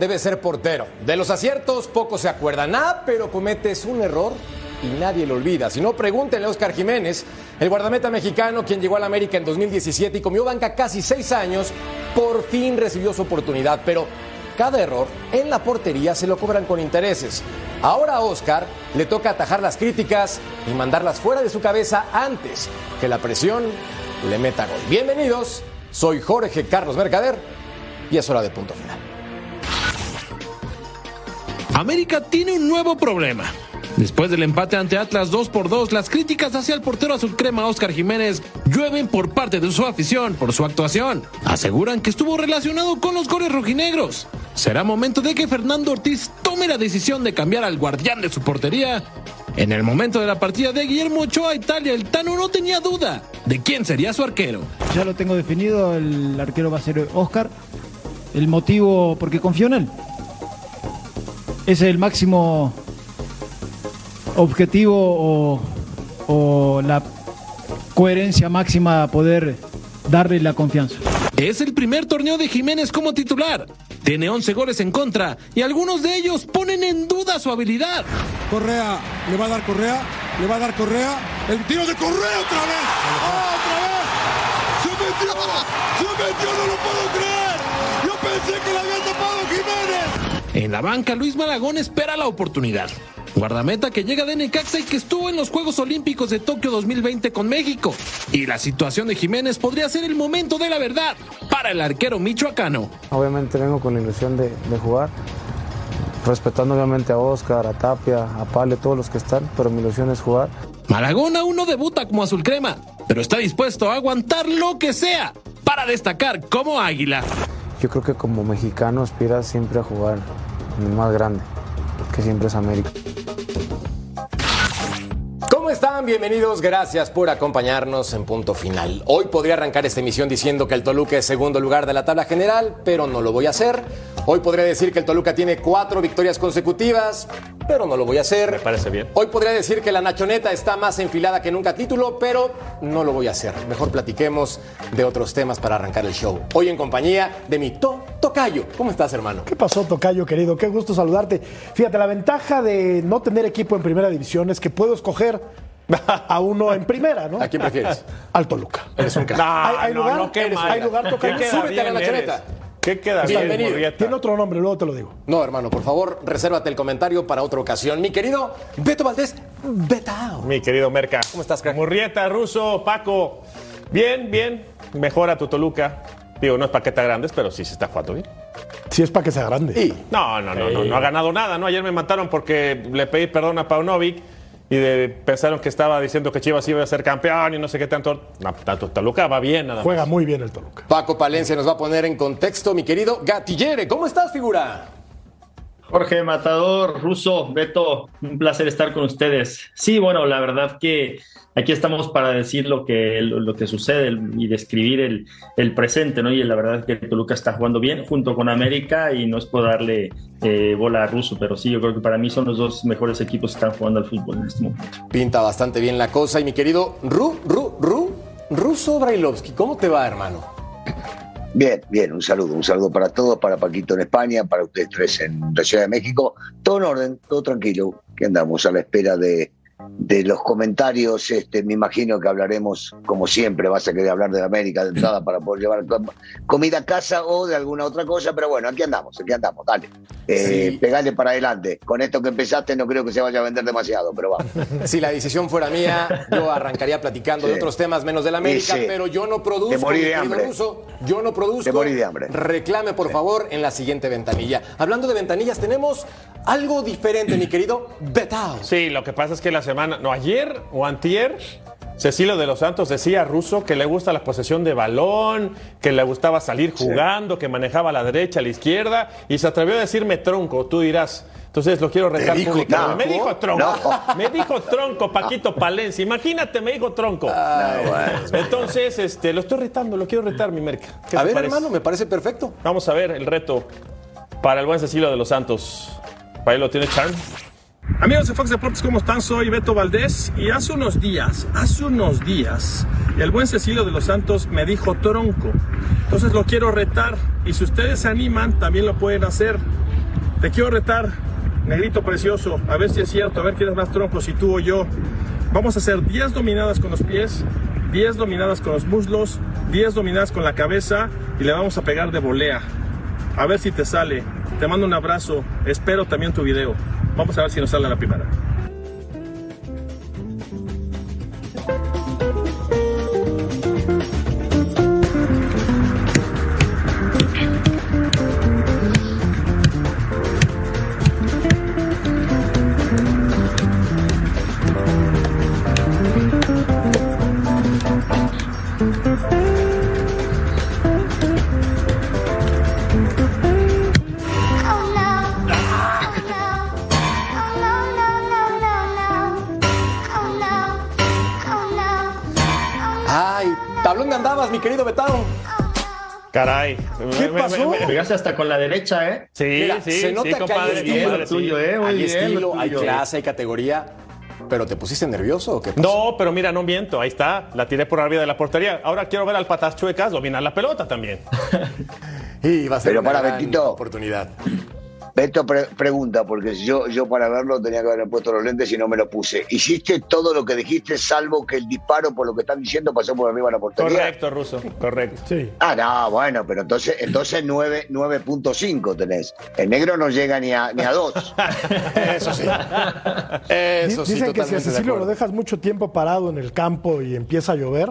debe ser portero. De los aciertos poco se acuerdan. Ah, pero cometes un error y nadie lo olvida. Si no, pregúntenle a Oscar Jiménez, el guardameta mexicano quien llegó a la América en 2017 y comió banca casi seis años, por fin recibió su oportunidad. Pero cada error en la portería se lo cobran con intereses. Ahora a Oscar le toca atajar las críticas y mandarlas fuera de su cabeza antes que la presión le meta gol. Bienvenidos, soy Jorge Carlos Mercader y es hora de punto final. América tiene un nuevo problema. Después del empate ante Atlas 2 por 2, las críticas hacia el portero azul crema Oscar Jiménez llueven por parte de su afición por su actuación. Aseguran que estuvo relacionado con los goles rojinegros. ¿Será momento de que Fernando Ortiz tome la decisión de cambiar al guardián de su portería? En el momento de la partida de Guillermo Ochoa a Italia, el Tano no tenía duda de quién sería su arquero. Ya lo tengo definido, el arquero va a ser Oscar. El motivo, porque confío en él. Ese es el máximo objetivo o, o la coherencia máxima a poder darle la confianza. Es el primer torneo de Jiménez como titular. Tiene 11 goles en contra y algunos de ellos ponen en duda su habilidad. Correa, le va a dar Correa, le va a dar Correa. El tiro de Correa otra vez. ¡Ah, otra vez! ¡Se metió! ¡Se metió! ¡No lo puedo creer! Yo pensé que le había tapado Jiménez. En la banca, Luis Malagón espera la oportunidad. Guardameta que llega de Necaxa y que estuvo en los Juegos Olímpicos de Tokio 2020 con México. Y la situación de Jiménez podría ser el momento de la verdad para el arquero michoacano. Obviamente vengo con la ilusión de, de jugar, respetando obviamente a Oscar, a Tapia, a Pale, todos los que están, pero mi ilusión es jugar. Malagón aún no debuta como azul crema, pero está dispuesto a aguantar lo que sea para destacar como águila. Yo creo que como mexicano aspira siempre a jugar más grande, que siempre es América. ¿Cómo están? Bienvenidos, gracias por acompañarnos en punto final. Hoy podría arrancar esta emisión diciendo que el Toluca es segundo lugar de la tabla general, pero no lo voy a hacer. Hoy podría decir que el Toluca tiene cuatro victorias consecutivas, pero no lo voy a hacer. Me parece bien. Hoy podría decir que la Nachoneta está más enfilada que nunca a título, pero no lo voy a hacer. Mejor platiquemos de otros temas para arrancar el show. Hoy en compañía de mi to Tocayo. ¿Cómo estás, hermano? ¿Qué pasó, Tocayo, querido? Qué gusto saludarte. Fíjate, la ventaja de no tener equipo en primera división es que puedo escoger a uno en primera, ¿no? ¿A quién prefieres? Al Toluca. Eres un crack. No, ¿Hay, hay no, lugar? no, qué. ¿Hay lugar, Tocayo? ¿Qué queda Súbete a la bien? ¿Qué queda bien, Bienvenido. Murrieta? Tiene otro nombre, luego te lo digo. No, hermano, por favor, resérvate el comentario para otra ocasión. Mi querido Beto Valdés, Betao. Mi querido Merca. ¿Cómo estás, crack? Murrieta, Ruso, Paco. Bien, bien. Mejora tu Toluca. Digo, no es paqueta grandes, pero sí se está jugando bien. Si es para que sea grande. No, no, no, no, no ha ganado nada, ¿no? Ayer me mataron porque le pedí perdón a Paunovic y de- pensaron que estaba diciendo que Chivas iba a ser campeón y no sé qué tanto. No, tanto Toluca va bien, nada más. Juega muy bien el Toluca. Paco Palencia nos va a poner en contexto, mi querido Gatillere. ¿Cómo estás, figura? Jorge Matador, Ruso, Beto, un placer estar con ustedes. Sí, bueno, la verdad que aquí estamos para decir lo que, lo que sucede y describir el, el presente, ¿no? Y la verdad que Toluca está jugando bien junto con América y no es por darle eh, bola a Ruso, pero sí, yo creo que para mí son los dos mejores equipos que están jugando al fútbol en este momento. Pinta bastante bien la cosa. Y mi querido Ru, Ru, Ru, Ruso Brailovsky, ¿cómo te va, hermano? Bien, bien, un saludo, un saludo para todos, para Paquito en España, para ustedes tres en la Ciudad de México. Todo en orden, todo tranquilo, que andamos a la espera de, de los comentarios. Este, me imagino que hablaremos, como siempre, vas a querer hablar de América de entrada para poder llevar com- comida a casa o de alguna otra cosa, pero bueno, aquí andamos, aquí andamos, dale. Eh, Sí. Pegale para adelante. Con esto que empezaste no creo que se vaya a vender demasiado, pero va. Si la decisión fuera mía, yo arrancaría platicando de otros temas menos del América, Sí, sí. pero yo no produzco. Te morí mi de hambre. Yo no produzco. Te morí de hambre. Reclame, por favor, en la siguiente ventanilla. Hablando de ventanillas, tenemos algo diferente, mi querido Betao. Sí, lo que pasa es que la semana, no, ayer o antier, Cecilio de los Santos decía a Russo que le gusta la posesión de balón, que le gustaba salir jugando, que manejaba a la derecha, a la izquierda, y se atrevió a decirme tronco, tú dirás. Entonces lo quiero retar públicamente. Me dijo tronco. No. Me dijo tronco, Paquito Palencia. Imagínate, me dijo tronco. Entonces, este, lo estoy retando, lo quiero retar, mi merca. ¿Qué A ver, parece? hermano, me parece perfecto. Vamos a ver el reto para el buen Cecilio de los Santos. Ahí lo tiene Charm. Amigos de Fox Deportes, ¿cómo están? Soy Beto Valdés y hace unos días, hace unos días, el buen Cecilio de los Santos me dijo tronco. Entonces lo quiero retar y si ustedes se animan, también lo pueden hacer. Te quiero retar, negrito precioso, a ver si es cierto, a ver quién es más tronco, si tú o yo. Vamos a hacer 10 dominadas con los pies, 10 dominadas con los muslos, 10 dominadas con la cabeza y le vamos a pegar de volea. A ver si te sale. Te mando un abrazo. Espero también tu video. Vamos a ver si nos sale la primera. Caray. ¿Qué pasó? Pegaste hasta con la derecha, ¿eh? Sí, Mira, sí, se nota sí, que hay compadre, estilo. compadre, Lo tuyo, sí. ¿eh? Muy hay bien, estilo, hay clase, hay categoría. ¿Pero te pusiste nervioso o qué pasó? No, pero mira, no miento, ahí está, la tiré por arriba de la portería. Ahora quiero ver al patas chuecas dominar la pelota también. Y va a ser Pero una para, gran Betito. oportunidad. Beto pre- pregunta, porque yo, yo para verlo tenía que haber puesto los lentes y no me los puse. ¿Hiciste todo lo que dijiste, salvo que el disparo, por lo que están diciendo, pasó por arriba de la portería? Correcto, Ruso, correcto. Sí. Ah, no, bueno, pero entonces, entonces 9 9.5 tenés. El negro no llega ni a, ni a 2. Eso sí. Di- Eso sí, Dicen que si a Cecilio lo dejas mucho tiempo parado en el campo y empieza a llover,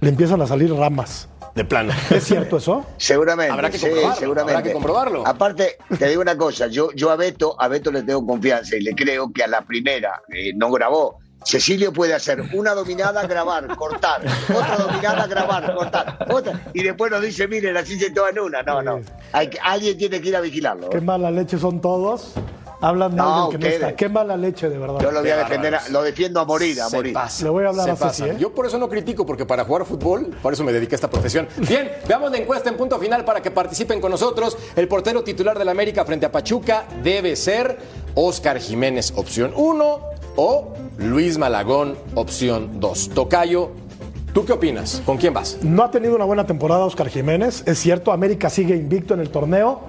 le empiezan a salir ramas. De plano. ¿Es cierto eso? Seguramente. Habrá que sí, comprobarlo, seguramente. habrá que comprobarlo. Aparte, te digo una cosa, yo, yo a Beto, a Beto le tengo confianza y le creo que a la primera eh, no grabó. Cecilio puede hacer una dominada, grabar, cortar, otra dominada, grabar, cortar, otra, y después nos dice, miren, así se todo en una. No, no. Hay que- alguien tiene que ir a vigilarlo. Qué mala leche son todos. Hablan de No, alguien que no ustedes. está. Qué mala leche, de verdad. Yo lo voy a defender, a- lo defiendo a morir, a Se morir. pasa, Le voy a hablar se a Ceci. ¿eh? Yo por eso no critico, porque para jugar fútbol, por eso me dediqué a esta profesión. Bien, veamos la encuesta en punto final para que participen con nosotros. El portero titular del América frente a Pachuca debe ser Oscar Jiménez, opción 1, o Luis Malagón, opción 2. Tocayo, ¿tú qué opinas? ¿Con quién vas? No ha tenido una buena temporada Oscar Jiménez. Es cierto, América sigue invicto en el torneo,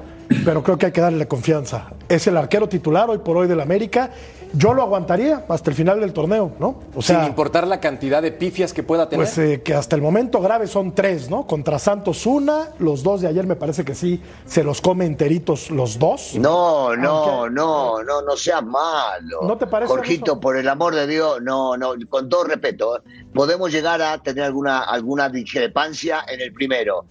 pero creo que hay que darle confianza. Es el arquero titular hoy por hoy del América. Yo lo aguantaría hasta el final del torneo, ¿no? O Sin importar la cantidad de pifias que pueda tener. pues eh, que hasta el momento grave son tres, ¿no? Contra Santos una, los dos de ayer me parece que sí se los come enteritos los dos. No, no, Aunque- no, no, no seas malo. ¿No te parece, Jorgito, por el amor de Dios, no, no, con todo respeto, ¿eh? podemos llegar a tener alguna, alguna discrepancia en el primero,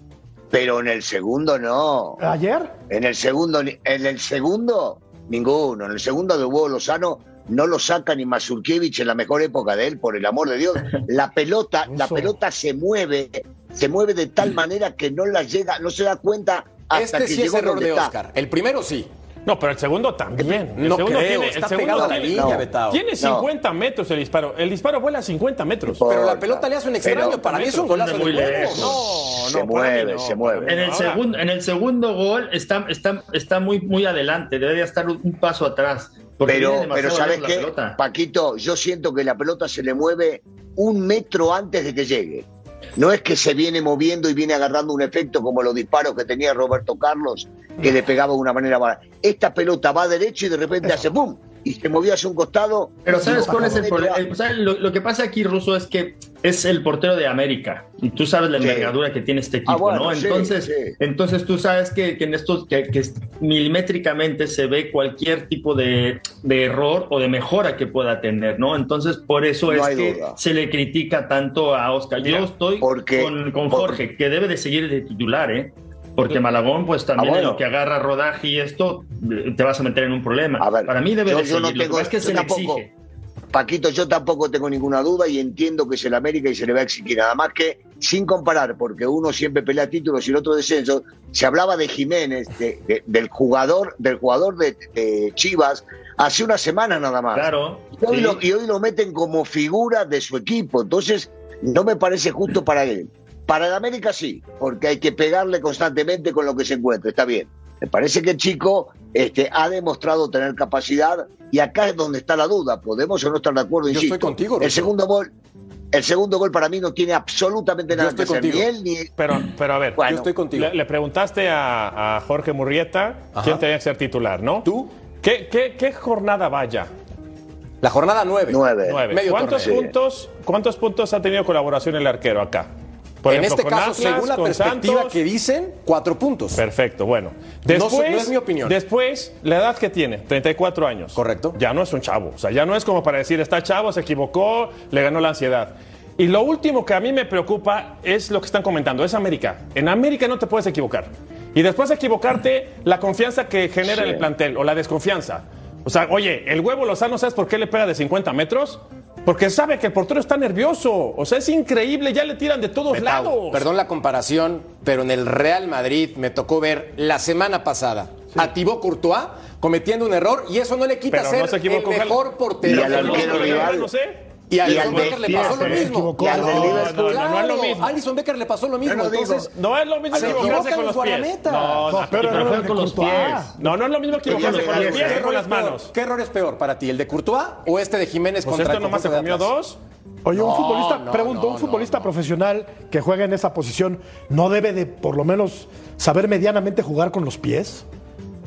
pero en el segundo no. Ayer, En el segundo, ni- en el segundo, ninguno. En el segundo de Hugo Lozano no lo saca ni Mazurkiewicz en la mejor época de él, por el amor de Dios. La pelota, la pelota se mueve, se mueve de tal manera que no la llega, no se da cuenta hasta este que sí es llegó error donde de está. Oscar. El primero sí. No, pero el segundo también. El No segundo creo, tiene, está el segundo pegado a la tiene- línea, no. Betao. Tiene No. 50 metros el disparo. El disparo vuela 50 metros. Por- Pero la pelota le hace un extraño. Pero- Para mí es un golazo de lejos. No, Se no, mí mueve, no, se mueve. En el, segundo, en el segundo gol está, está, está muy, muy adelante, debería estar un, paso atrás. Pero, pero ¿sabes qué? pelota. Paquito, yo siento que la pelota se le mueve un metro antes de que llegue. No es que se viene moviendo y viene agarrando un efecto como los disparos que tenía Roberto Carlos, que le pegaba de una manera mala. Esta pelota va derecho y de repente hace ¡pum! Y se hacia un costado. Pero ¿sabes cuál es el problema? Lo, lo que pasa aquí, Russo, es que es el portero de América. Y tú sabes la Sí. envergadura que tiene este equipo, Ah, bueno, ¿no? sí, Entonces, sí. entonces tú sabes que, que en estos, que, que milimétricamente se ve cualquier tipo de, de error o de mejora que pueda tener, ¿no? Entonces, por eso No es que duda. se le critica tanto a Oscar. Yo estoy porque- con, Jorge, que debe de seguir de titular, ¿eh? Porque Malagón, pues también Ah, bueno. que agarra rodaje y esto, te vas a meter en un problema. A ver, Para mí debe yo- de yo no que tengo- es que se le exige. Paquito, yo tampoco tengo ninguna duda y entiendo que es el América y se le va a exigir. Nada más que, sin comparar, porque uno siempre pelea títulos y el otro descenso, se hablaba de Jiménez, de- de- del jugador, del jugador de, de Chivas, hace una semana nada más. Claro. Y hoy, sí. lo, y hoy lo meten como figura de su equipo. Entonces, no me parece justo para él. Para el América sí, porque hay que pegarle constantemente con lo que se encuentra. Está bien. Me parece que el chico este, ha demostrado tener capacidad y acá es donde está la duda. Podemos o no estar de acuerdo, Yo insisto. estoy contigo, El segundo gol, el segundo gol para mí no tiene absolutamente Yo nada que hacer. Ni contigo. él ni. Pero, pero a ver, Bueno, Yo estoy contigo. le, le preguntaste a, a Jorge Murrieta Ajá. quién tenía que ser titular, ¿no? ¿Tú? ¿Qué, qué, qué jornada vaya? La jornada 9. Nueve. Nueve. Medio ¿Cuántos torneo. puntos, ¿Cuántos puntos ha tenido colaboración el arquero acá? Por en ejemplo, este caso, Atlas, según la perspectiva Santos. que dicen, cuatro puntos. Perfecto, bueno. No Después, no es mi opinión. Después, la edad que tiene, 34 años. Correcto. Ya no es un chavo. O sea, ya no es como para decir, está chavo, se equivocó, le ganó la ansiedad. Y lo último que a mí me preocupa es lo que están comentando, es América. En América no te puedes equivocar. Y después de equivocarte, la confianza que genera Sí. el plantel o la desconfianza. O sea, oye, el huevo Lozano, ¿sabes por qué le pega de 50 metros? Porque sabe que el portero está nervioso. O sea, es increíble, ya le tiran de todos lados. Perdón la comparación, pero en el Real Madrid me tocó ver la semana pasada a Thibaut Courtois cometiendo un error y eso no le quita Pero ser no se el mejor portero. Y al arquero rival. No sé. Y a Y Alison al Becker le pasó lo mismo. Y al No, de no, Liverpool, no, no es lo mismo. Alison Becker le pasó lo mismo. Entonces, No es lo mismo Se equivocarse con los pies. No, No, no, pero no, de con los pies. No, no es lo mismo equivocarse con los ¿qué pies que con es las peor? manos. ¿Qué error es peor para ti? ¿El de Courtois o este de Jiménez Pues contra esto nomás se comió dos. Oye, un No, futbolista, no, pregunto, no, un futbolista profesional que juega en esa posición, ¿no debe de por lo menos saber medianamente jugar con los pies?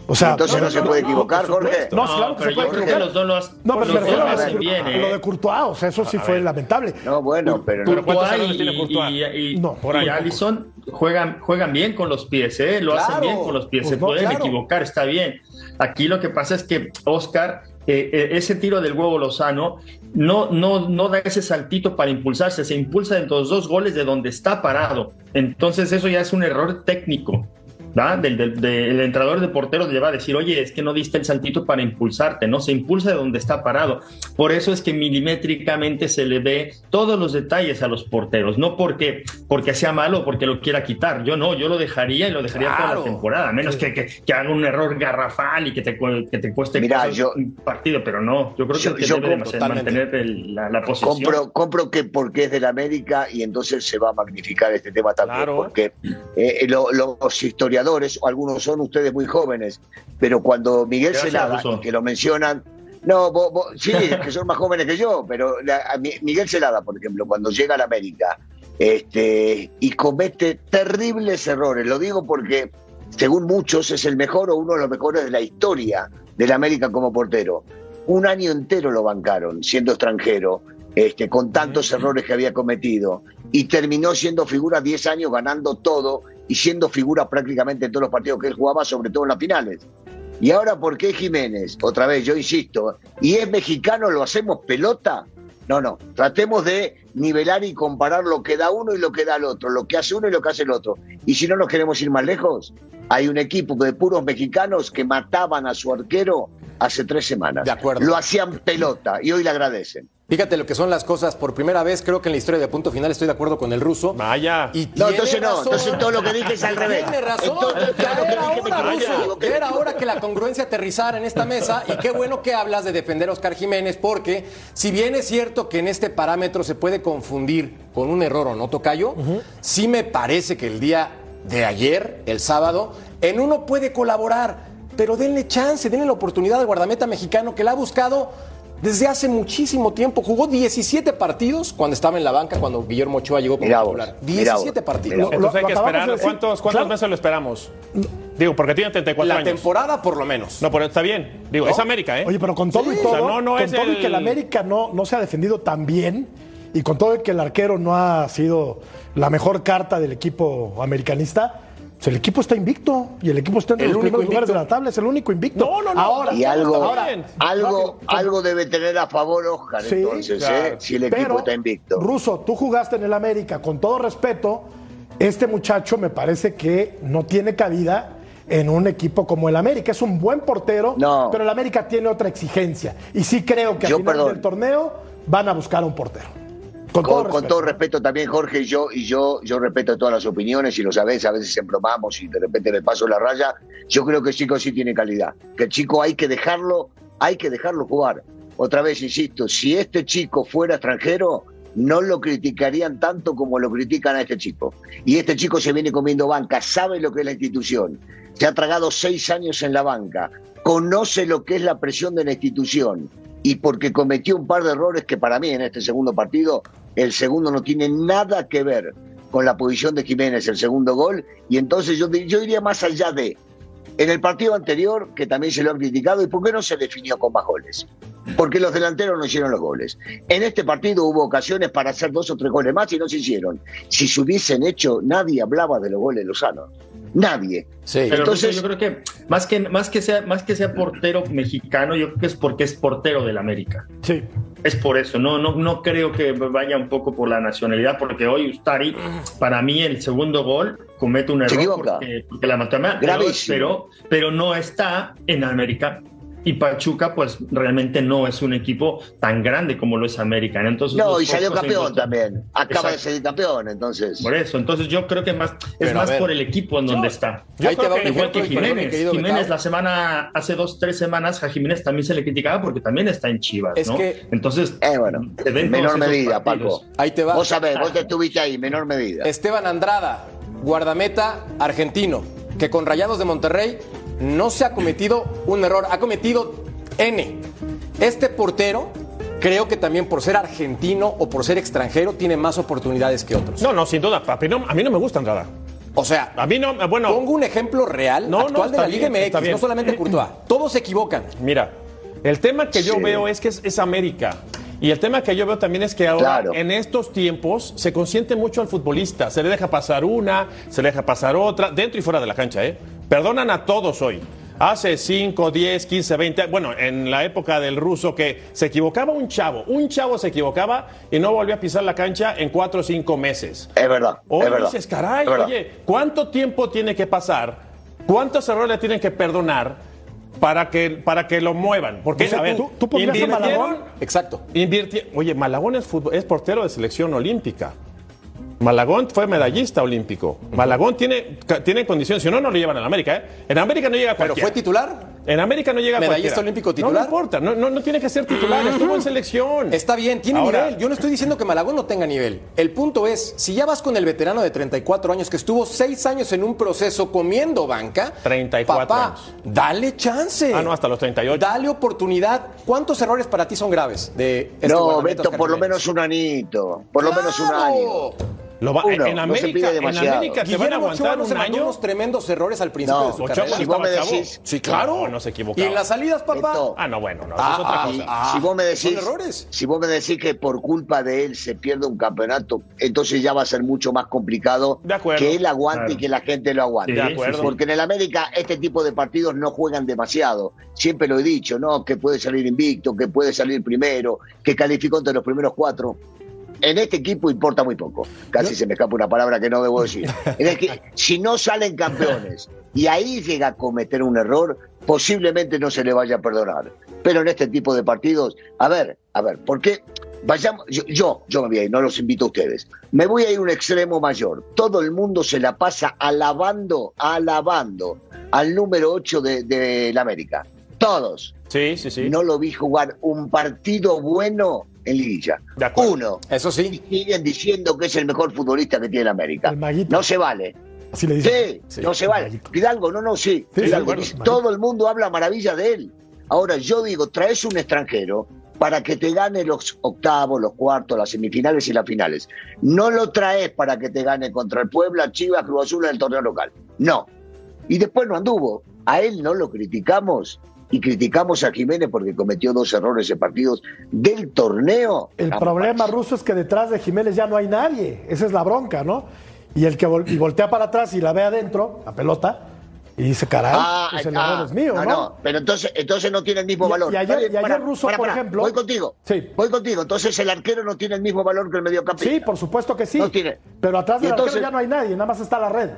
O sea, Entonces no se puede equivocar, Jorge. No, claro que pero se puede yo creo que equivocar. los dos lo has- No, pero los me refiero a lo bien, ¿eh? lo de Courtois, o sea, eso sí fue lamentable. No, bueno, pero no. Pero ¿cuántos Courtois tiene y, Courtois? y- y- No, por ahí. y Allison juegan, juegan bien con los pies, ¿eh? lo Claro. hacen bien con los pies, Pues se no, pueden claro. equivocar, está bien. Aquí lo que pasa es que Oscar, eh, eh, ese tiro del huevo Lozano, no, no, no da ese saltito para impulsarse, se impulsa dentro de los dos goles de donde está parado. Entonces eso ya es un error técnico. ¿Va? Del, del- del entrenador de porteros le va a decir, oye, es que no diste el saltito para impulsarte, ¿no? Se impulsa de donde está parado. Por eso es que milimétricamente se le ve todos los detalles a los porteros, no porque, porque sea malo o porque lo quiera quitar. Yo no, yo lo dejaría y lo dejaría toda Claro. la temporada, a menos que, que, que haga un error garrafal y que te, que te cueste cosas yo- un partido, pero no, yo creo que, Yo- que yo debe de compro mantener el- la, la posición. Compro, compro que porque es del América y entonces se va a magnificar este tema también. Claro. Porque eh, lo- los historiadores, o algunos son ustedes muy jóvenes, pero cuando Miguel Celada, que lo mencionan, no, vos- vos- sí, que son más jóvenes que yo, pero la- Miguel Celada, por ejemplo, cuando llega a la América este, y comete terribles errores, lo digo porque según muchos es el mejor o uno de los mejores de la historia de la América como portero. Un año entero lo bancaron, siendo extranjero, este, con tantos errores que había cometido, y terminó siendo figura 10 años ganando todo y siendo figura prácticamente en todos los partidos que él jugaba, sobre todo en las finales. Y ahora, ¿por qué Jiménez? Otra vez, yo insisto, y es mexicano, ¿lo hacemos pelota? No, no, tratemos de nivelar y comparar lo que da uno y lo que da el otro, lo que hace uno y lo que hace el otro. Y si no nos queremos ir más lejos, hay un equipo de puros mexicanos que mataban a su arquero hace tres semanas. De acuerdo. Lo hacían pelota y hoy le agradecen. Fíjate lo que son las cosas. Por primera vez, creo que en la historia de punto final estoy de acuerdo con el ruso. Vaya. Y No, entonces no, razón. entonces todo lo que dije es al revés. Tiene razón. Entonces, Ya que era dije me hora, Ruso. Ya era hora que la congruencia aterrizara en esta mesa. Y qué bueno que hablas de defender a Oscar Jiménez, porque si bien es cierto que en este parámetro se puede confundir con un error o no, Tocayo, sí me parece que el día de ayer, el sábado, en uno puede colaborar. Pero denle chance, denle la oportunidad al guardameta mexicano que la ha buscado desde hace muchísimo tiempo. Jugó 17 partidos cuando estaba en la banca, cuando Guillermo Ochoa llegó como titular. mirá vos, 17 partidos. mirá. Entonces hay lo que esperar. ¿Cuántos, cuántos Claro. meses lo esperamos? Digo, porque tiene 34 La años. temporada, por lo menos. No, pero está bien. Digo, ¿No? es América, ¿eh? Oye, pero con todo Sí. y todo, O sea, no, no con es todo y el- que el América no, no se ha defendido tan bien y con todo y que el arquero no ha sido la mejor carta del equipo americanista, el equipo está invicto y el equipo está El los único primeros lugares de la tabla, es el único invicto. No, no, no. Ahora, Y algo, ahora, algo, algo debe tener a favor Oscar, Sí, entonces, claro. ¿eh? si el equipo Pero, está invicto. Ruso, tú jugaste en el América, con todo respeto, este muchacho me parece que no tiene cabida en un equipo como el América. Es un buen portero, No. pero el América tiene otra exigencia. Y sí creo que al Yo, final perdón. del torneo van a buscar a un portero. Con, todo Con, respeto. todo respeto también, Jorge, y yo, y yo, yo respeto todas las opiniones, y lo sabés, a veces embromamos y de repente me paso la raya. Yo creo que el chico sí tiene calidad. Que el chico hay que dejarlo, hay que dejarlo jugar. Otra vez, insisto, si este chico fuera extranjero, no lo criticarían tanto como lo critican a este chico. Y este chico se viene comiendo banca, sabe lo que es la institución, se ha tragado seis años en la banca, conoce lo que es la presión de la institución y porque cometió un par de errores que para mí en este segundo partido, el segundo no tiene nada que ver con la posición de Jiménez, el segundo gol, y entonces yo, yo iría más allá de, en el partido anterior, que también se lo han criticado, ¿y por qué no se definió con más goles? Porque los delanteros no hicieron los goles. En este partido hubo ocasiones para hacer dos o tres goles más y no se hicieron. Si se hubiesen hecho, nadie hablaba de los goles de Lozano. Nadie. Sí. Pero Entonces- yo creo que más que más que sea más que sea portero mexicano, yo creo que es porque es portero del América. Sí. Es por eso, no, no, no creo que vaya un poco por la nacionalidad, porque hoy Ustari, para mí, el segundo gol comete un error porque, porque la mató pero, Gravísimo. pero, pero no está en América. Y Pachuca, pues realmente no es un equipo tan grande como lo es América. ¿no? Entonces, No, y salió campeón también. Acaba de salir campeón, entonces. Por eso, entonces yo creo que más, es Pero, más por el equipo en donde está. Yo Ahí te creo va que Igual que perdón, Jiménez. Jiménez la semana, hace dos, tres semanas, a Jiménez también se le criticaba porque también está en Chivas, Es ¿no? que- Entonces, Eh, bueno, ven en menor medida, partidos. Paco. Ahí te va. Vos sabés, vos te estuviste ahí, menor medida. Esteban Andrada, guardameta argentino, que con Rayados de Monterrey no se ha cometido un error, ha cometido N. Este portero, creo que también por ser argentino o por ser extranjero, tiene más oportunidades que otros. No, no, sin duda. papi, no, a mí no me gusta Andrada. O sea, A mí no, bueno, pongo un ejemplo real, No, no, actual de está la Liga bien, está MX, bien. no solamente Courtois. Todos se equivocan. mira, el tema que yo Sí. veo es que es, es América. Y el tema que yo veo también es que ahora, Claro. en estos tiempos, se consiente mucho al futbolista. Se le deja pasar una, se le deja pasar otra, dentro y fuera de la cancha, ¿eh? Perdonan a todos hoy. Hace 5, 10, 15, 20, bueno, en la época del ruso que se equivocaba un chavo, un chavo se equivocaba y no volvió a pisar la cancha en 4 o 5 meses. Es verdad, Hoy es verdad. dices, caray, Es verdad. oye, ¿cuánto tiempo tiene que pasar? ¿Cuántos errores le tienen que perdonar para que, para que lo muevan? Porque, O sea, a ver, ¿tú- tú a Malagón? Exacto. invirti- Oye, Malagón es, fútbol- es portero de selección olímpica. Malagón fue medallista olímpico. Malagón tiene, tiene condiciones, si no, no lo llevan a la América. ¿eh? En América no llega Pero cualquiera. fue titular. En América no llega Medallista cualquiera. olímpico titular. No, no importa, no, no, no tiene que ser titular, estuvo en selección. Está bien, tiene Ahora- nivel. Yo no estoy diciendo que Malagón no tenga nivel. El punto es, si ya vas con el veterano de 34 años que estuvo 6 años en un proceso comiendo banca, 34 papá, años. dale chance. Ah, no, hasta los 38. Dale oportunidad. ¿Cuántos errores para ti son graves de este no, Beto, por lo menos un anito. Por lo menos un año. Lo va- Uno, en, no se América, pide en. América te van a aguantar no un año. unos tremendos errores al principio No, de su Ochoa carrera. si vos me decís- Sí, claro. No, no se equivocaba. ¿Y en las salidas, papá? Beto. Ah, no, bueno, no, eso Ah, es otra ah, cosa. ah. si vos me decís, errores. si vos me decís que por culpa de él se pierde un campeonato, entonces ya va a ser mucho más complicado De acuerdo. que él aguante Claro. y que la gente lo aguante. Sí, De acuerdo. Porque en el América este tipo de partidos no juegan demasiado. Siempre lo he dicho, ¿no? Que puede salir invicto, que puede salir primero, que calificó entre los primeros cuatro. En este equipo importa muy poco. Casi se me escapa una palabra que no debo decir. El que, si no salen campeones y ahí llega a cometer un error, posiblemente no se le vaya a perdonar. Pero en este tipo de partidos, a ver, a ver, ¿por qué? Vayamos, yo, yo, yo me voy a ir, no los invito a ustedes. Me voy a ir a un extremo mayor. Todo el mundo se la pasa alabando, alabando al número 8 de, de la América. Todos. Sí, sí, sí. No lo vi jugar un partido bueno en Liguilla. De acuerdo. Uno. Eso Y sí. siguen diciendo que es el mejor futbolista que tiene América. El Maguito. No se vale. Así le dicen. Sí, no se vale. Hidalgo, no, no, sí. Acuerdo. dice, todo el mundo habla maravilla de él. Ahora, yo digo, traes un extranjero para que te gane los octavos, los cuartos, las semifinales y las finales. No lo traes para que te gane contra el Puebla, Chivas, Cruz Azul en el torneo local. No. y después no anduvo. A él no lo criticamos y criticamos a Jiménez porque cometió dos errores en partidos del torneo. El problema ruso es que detrás de Jiménez ya no hay nadie. Esa es la bronca, ¿no? Y el que vol- y voltea para atrás y la ve adentro, la pelota, y dice, caray, Ah, pues el ah, error es mío, no, ¿no? no, pero entonces, entonces no tiene el mismo Y- valor. y ayer- bien, y ayer Russo, pará, por ejemplo- Voy contigo. Sí. Voy contigo. Entonces el arquero no tiene el mismo valor que el mediocampista. Sí, por supuesto que sí. No tiene. Pero atrás del entonces- arquero ya no hay nadie, nada más está la red.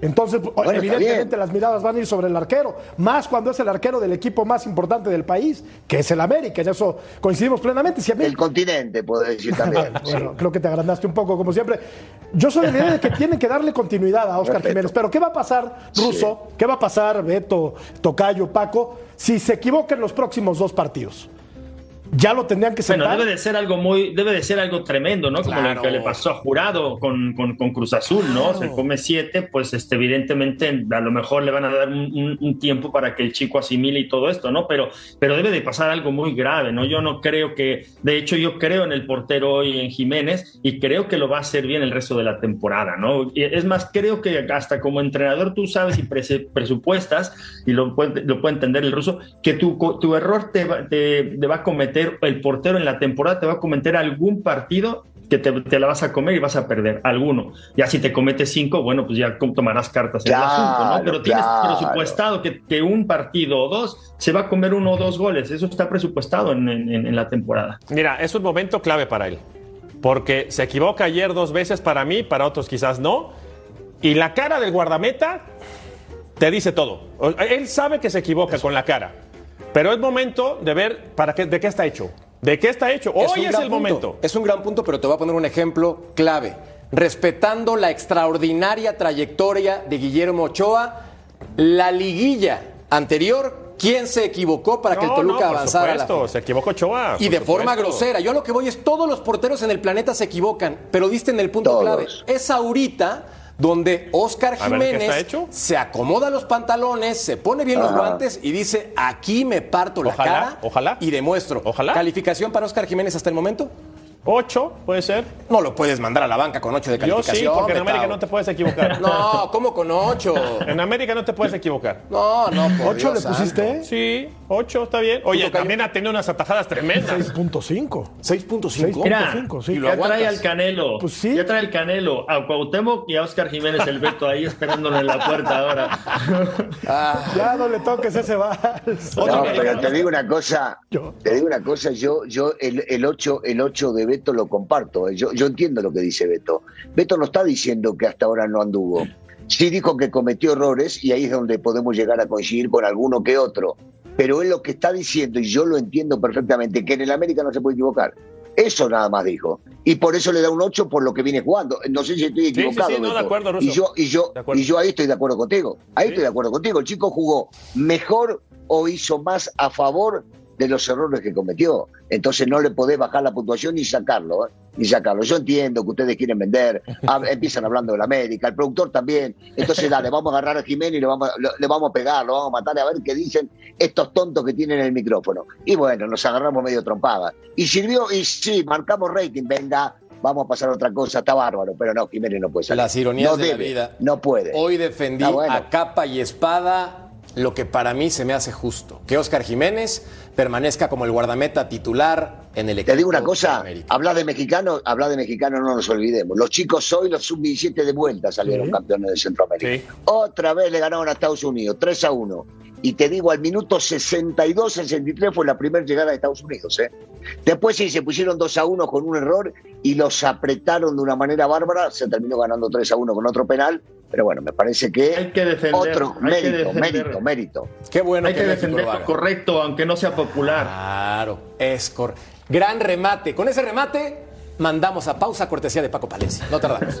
Entonces, está evidentemente las miradas van a ir sobre el arquero, más cuando es el arquero del equipo más importante del país, que es el América, en eso coincidimos plenamente. Si a mí- El continente, puedo decir también. Bueno, creo que te agrandaste un poco, como siempre. Yo soy de la idea de que tienen que darle continuidad a Oscar Respeto. Jiménez. Pero, ¿qué va a pasar, Russo? ¿Qué va a pasar, Beto, Tocayo, Paco, si se equivoca en los próximos dos partidos? ¿Ya lo tendrían que Bueno, sentar? debe de ser algo muy, debe de ser algo tremendo, ¿no? Como Claro. lo que le pasó a Jurado con, con, con Cruz Azul, ¿no? Se come siete, pues este, evidentemente a lo mejor le van a dar un, tiempo para que el chico asimile y todo esto, ¿no? Pero, pero debe de pasar algo muy grave, ¿no? Yo no creo que, de hecho, yo creo en el portero hoy en Jiménez y creo que lo va a hacer bien el resto de la temporada, ¿no? Y es más, creo que hasta como entrenador tú sabes y presupuestas, y lo puede, lo puede entender el ruso, que tu, tu error te va, te- te va a cometer, el portero en la temporada te va a cometer algún partido que te, te la vas a comer y vas a perder alguno. Ya si te cometes cinco, bueno, pues ya tomarás cartas en el asunto, ¿no? Pero tienes claro. presupuestado que, que un partido o dos se va a comer uno o dos goles. Eso está presupuestado en, en- en la temporada. Mira, es un momento clave para él. Porque se equivoca ayer dos veces para mí, para otros quizás no. Y la cara del guardameta te dice todo. Él sabe que se equivoca con la cara. Pero es momento de ver para qué, de qué está hecho. ¿De qué está hecho? Hoy es gran el punto. momento. Es un gran punto, pero te voy a poner un ejemplo clave. Respetando la extraordinaria trayectoria de Guillermo Ochoa, la liguilla anterior, ¿quién se equivocó para que el Toluca no, por avanzara? a la supuesto, se equivocó Ochoa. Y de forma supuesto. grosera. Yo lo que voy es, todos los porteros en el planeta se equivocan, pero diste en el punto Todos. clave. Es ahorita donde Oscar A ver, ¿qué Jiménez se acomoda los pantalones, se pone bien los guantes y dice, aquí me parto la cara ojalá. y demuestro. Ojalá. ¿Calificación para Oscar Jiménez hasta el momento? Ocho, puede ser. No lo puedes mandar a la banca con 8 de Yo sí, calificación. porque en. América no te puedes equivocar. No, ¿cómo con 8? En América no te puedes equivocar. No, no, por ¿Ocho Dios le pusiste? santo. Sí, ocho, está bien. Oye, Tocayo? también ha tenido unas atajadas tremendas. 6.5. 6.5. Mira, cinco, sí. ya Y lo trae aguantas. al Canelo. Pues sí. Ya trae al Canelo, a Cuauhtémoc y a Oscar Jiménez el Beto ahí esperándole en la puerta ahora. Ya no le toques ese vals. No, pero te digo una cosa, Yo. te digo una cosa, yo, yo el, el 8, el 8 de Beto lo comparto, eh, yo, yo entiendo lo que dice Beto. Beto no está diciendo que hasta ahora no anduvo. Sí dijo que cometió errores y ahí es donde podemos llegar a coincidir con alguno que otro. Pero él lo que está diciendo, y yo lo entiendo perfectamente, que en el América no se puede equivocar. Eso nada más dijo. Y por eso le da un 8 por lo que viene jugando. No sé si estoy sí, equivocado. sí, no, de Beto. acuerdo, Russo. y yo, y yo, y yo ahí estoy de acuerdo contigo. Ahí estoy de acuerdo contigo. El chico jugó mejor o hizo más a favor de los errores que cometió. Entonces no le podés bajar la puntuación ni sacarlo, ¿eh? ni sacarlo. Yo entiendo que ustedes quieren vender, hab- empiezan hablando de la América, el productor también. Entonces dale, vamos a agarrar a Jiménez y le vamos, lo- le vamos a pegar, lo vamos a matar a ver qué dicen estos tontos que tienen el micrófono. Y bueno, nos agarramos medio trompada. Y sirvió, y sí, marcamos rating, venga, vamos a pasar a otra cosa, está bárbaro, pero no, Jiménez no puede salir. Las ironías No de la vida. No puede. Hoy defendí bueno. a capa y espada lo que para mí se me hace justo. Que Oscar Jiménez permanezca como el guardameta titular en el equipo. Te digo una de cosa, América. hablar de mexicano, hablar de mexicano no nos olvidemos. Los chicos hoy, los sub-17 de vuelta salieron Sí. campeones de Centroamérica. Sí. Otra vez le ganaron a Estados Unidos, 3 a 1. Y te digo, al minuto 62-63 fue la primera llegada de Estados Unidos. ¿eh? Después sí, se pusieron 2 a 1 con un error y los apretaron de una manera bárbara. Se terminó ganando 3 a 1 con otro penal. Pero bueno, me parece que, Hay que defender, otro hay que mérito, defender. mérito, mérito. Qué bueno Hay que México defender lo correcto, aunque no sea popular. Claro, es correcto. Gran remate. Con ese remate mandamos a pausa cortesía de Paco Palencia. No tardamos.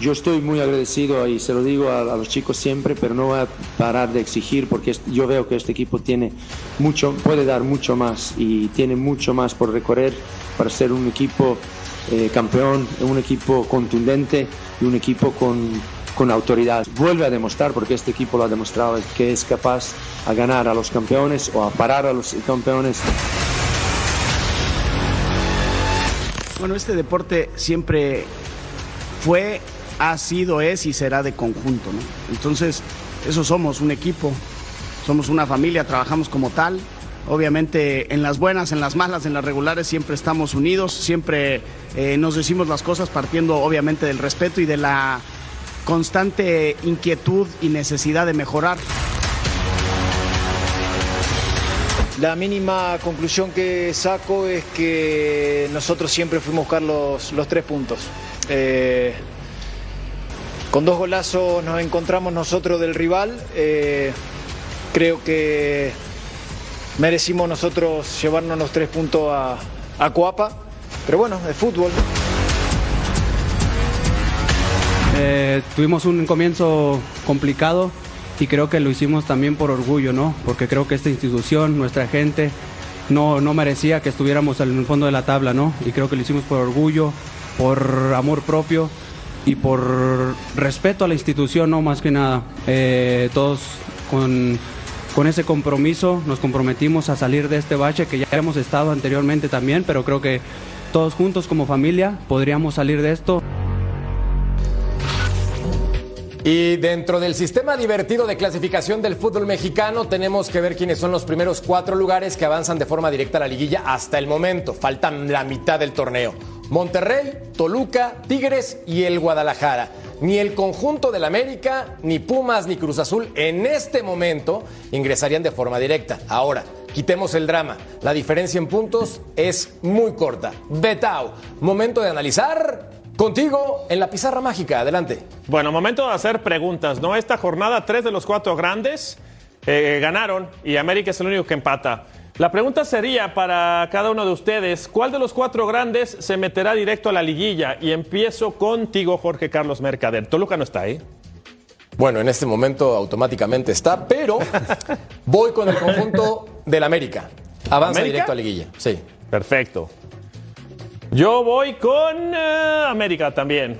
Yo estoy muy agradecido y se lo digo a, los chicos siempre, pero no voy a parar de exigir porque yo veo que este equipo tiene mucho, puede dar mucho más y tiene mucho más por recorrer para ser un equipo eh, campeón, un equipo contundente y un equipo con, con autoridad. Vuelve a demostrar, porque este equipo lo ha demostrado, que es capaz a ganar a los campeones o a parar a los campeones. Bueno, este deporte siempre fue ha sido, es y será de conjunto. ¿no? Entonces, eso somos, un equipo, somos una familia, trabajamos como tal. Obviamente en las buenas, en las malas, en las regulares siempre estamos unidos, siempre eh, nos decimos las cosas partiendo obviamente del respeto y de la constante inquietud y necesidad de mejorar. La mínima conclusión que saco es que nosotros siempre fuimos a buscar los, los tres puntos. Eh, con dos golazos nos encontramos nosotros del rival. Eh, creo que merecimos nosotros llevarnos los tres puntos a, Coapa. Pero bueno, es fútbol. Eh, tuvimos un comienzo complicado y creo que lo hicimos también por orgullo, ¿no? Porque creo que esta institución, nuestra gente, no, no merecía que estuviéramos en el fondo de la tabla, ¿no? Y creo que lo hicimos por orgullo, por amor propio y por respeto a la institución, no más que nada. Eh, todos con, con, ese compromiso nos comprometimos a salir de este bache que ya hemos estado anteriormente también, pero creo que todos juntos como familia podríamos salir de esto. Y dentro del sistema divertido de clasificación del fútbol mexicano tenemos que ver quiénes son los primeros cuatro lugares que avanzan de forma directa a la liguilla hasta el momento. Faltan la mitad del torneo. Monterrey, Toluca, Tigres y el Guadalajara. Ni el conjunto del América, ni Pumas, ni Cruz Azul en este momento ingresarían de forma directa. Ahora, quitemos el drama. La diferencia en puntos es muy corta. Betao, momento de analizar Contigo en la pizarra mágica, adelante. Bueno, momento de hacer preguntas, ¿no? Esta jornada, tres de los cuatro grandes eh, ganaron y América es el único que empata. La pregunta sería para cada uno de ustedes, ¿cuál de los cuatro grandes se meterá directo a la liguilla? Y empiezo contigo, Jorge Carlos Mercader. Toluca no está ahí. Bueno, en este momento automáticamente está, pero voy con el conjunto del América. Avanza ¿América? directo a liguilla, sí. Perfecto. Yo voy con uh, América también.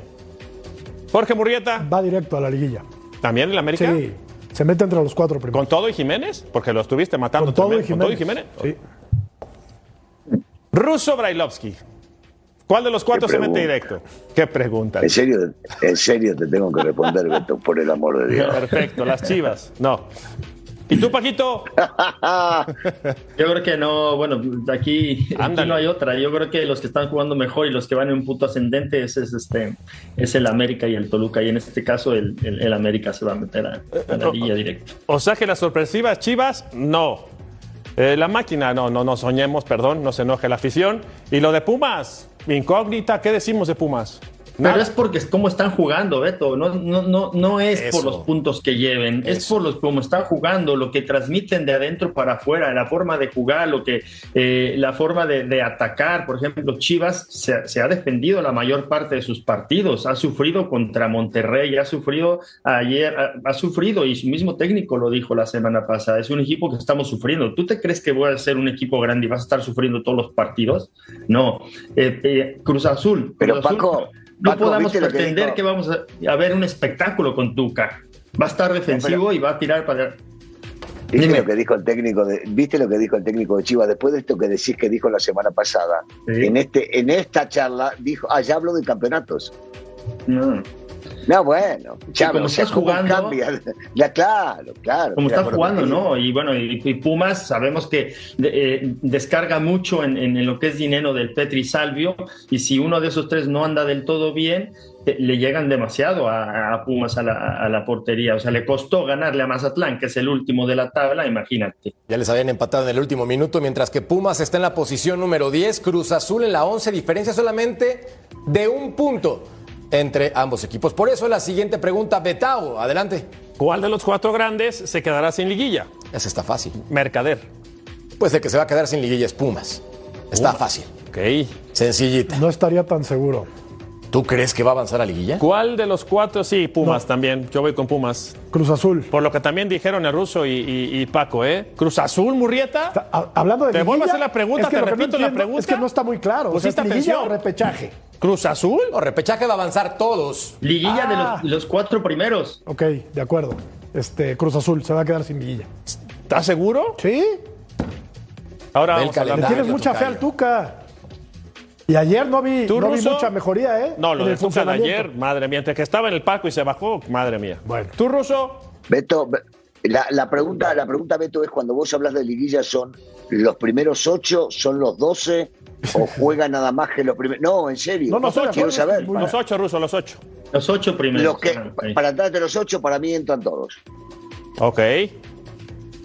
Jorge Murrieta. Va directo a la liguilla. ¿También el América? Sí. Se mete entre los cuatro primeros. ¿Con todo y Jiménez? Porque lo estuviste matando Con todo también. y Jiménez. ¿Con todo y Jiménez? Sí. Russo Brailovsky. ¿Cuál de los cuatro ¿Qué se mete directo? ¿Qué pregunta? En serio, en serio te tengo que responder, Beto, por el amor de Dios. Perfecto, las chivas. No. ¿Y tú, Paquito? Yo creo que no, bueno, aquí, aquí no hay otra. Yo creo que los que están jugando mejor y los que van en un punto ascendente es, es este, es el América y el Toluca. Y en este caso el, el- el América se va a meter a, a la liguilla directa. O sea que las sorpresivas chivas, no. Eh, la máquina, no, no, no soñemos, perdón, no se enoje la afición. Y lo de Pumas, incógnita, ¿qué decimos de Pumas? Pero es porque es cómo están jugando, Beto. No, no, no, no es Eso. por los puntos que lleven, es por los cómo están jugando, lo que transmiten de adentro para afuera, la forma de jugar, lo que, eh, la forma de, de atacar. Por ejemplo, Chivas se, se ha defendido la mayor parte de sus partidos, ha sufrido contra Monterrey, ha sufrido ayer, ha, ha sufrido y su mismo técnico lo dijo la semana pasada. Es un equipo que estamos sufriendo. ¿Tú te crees que voy a ser un equipo grande y vas a estar sufriendo todos los partidos? No. Eh, eh, Cruz Azul. Pero, Azul, Paco, no Paco, podamos ¿viste lo que pretender que, vamos a, a ver un espectáculo con Tuca. Va a estar defensivo y va a tirar para. ¿Viste Dime. lo que dijo el técnico de, ¿Viste lo que dijo el técnico de Chivas? Después de esto que decís que dijo la semana pasada, Sí. en este, en esta charla dijo, ah, ya hablo de campeonetos. No. No, bueno, ya, como o sea, estás ¿cómo jugando- cambia? Ya, claro, claro. Como Mira, está por lo jugando. ¿no? Y bueno, y, y Pumas sabemos que de- eh, descarga mucho en, en lo que es dinero del Petri Salvio, y si uno de esos tres no anda del todo bien, eh, le llegan demasiado a, a Pumas a la, a la portería. O sea, le costó ganarle a Mazatlán, que es el último de la tabla, imagínate. Ya les habían empatado en el último minuto, mientras que Pumas está en la posición número 10, Cruz Azul en la 11, diferencia solamente de un punto. Entre ambos equipos. Por eso la siguiente pregunta, Betao, adelante. ¿Cuál de los cuatro grandes se quedará sin liguilla? Esa está fácil. Mercader. Pues de que se va a quedar sin liguilla es Pumas. Está Pumas. fácil. Ok. Sencillita. No estaría tan seguro. ¿Tú crees que va a avanzar a liguilla? ¿Cuál de los cuatro? Sí, Pumas también. Yo voy con Pumas. Cruz Azul. Por lo que también dijeron el ruso y, y- y Paco, ¿eh? Cruz Azul, Murrieta. Hablando de Te vuelvo a hacer la pregunta, es que te lo que no repito la pregunta. Es que no está muy claro. O sea, ¿es ¿Pusiste liguilla atención? o repechaje? ¿Cruz Azul? O repechaje va a avanzar todos. Liguilla Ah. de los, los cuatro primeros. Ok, de acuerdo. Este, Cruz Azul se va a quedar sin liguilla. ¿Estás seguro? Sí. Ahora vamos a tienes mucha fe al Tuca. Y ayer no vi, ¿Tú, no vi mucha mejoría, ¿eh? No, lo de Tuca de ayer, madre mía, entre que estaba en el palco y se bajó, madre mía. Bueno. ¿Tú, Ruso? Beto, be- la, la pregunta, la pregunta, Beto, es cuando vos hablas de liguilla, ¿son los primeros ocho, son los doce, o juegan nada más que los primeros? No, en serio. No, no, estoy de quiero saber. Los ocho, Ruso, los ocho. Los ocho primeros. Los que, para atrás de los ocho, para mí entran todos. Ok.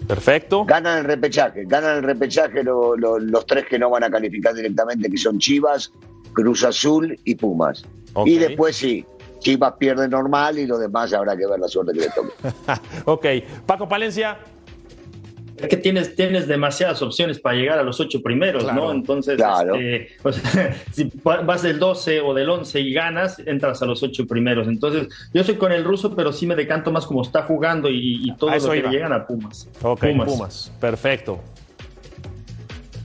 Perfecto. Ganan el repechaje, ganan el repechaje lo- lo- los tres que no van a calificar directamente, que son Chivas, Cruz Azul y Pumas. Y después sí, Chivas pierde normal y los demás habrá que ver la suerte que le toque. ok. Paco Palencia. Es que tienes, tienes demasiadas opciones para llegar a los ocho primeros, Claro. ¿no? Entonces, Claro. este, o sea, si va- vas del 12 o del 11 y ganas, entras a los ocho primeros. Entonces, yo soy con el ruso, pero sí me decanto más como está jugando y, y todo lo que iba. llegan a Pumas. Ok, Pumas. Perfecto.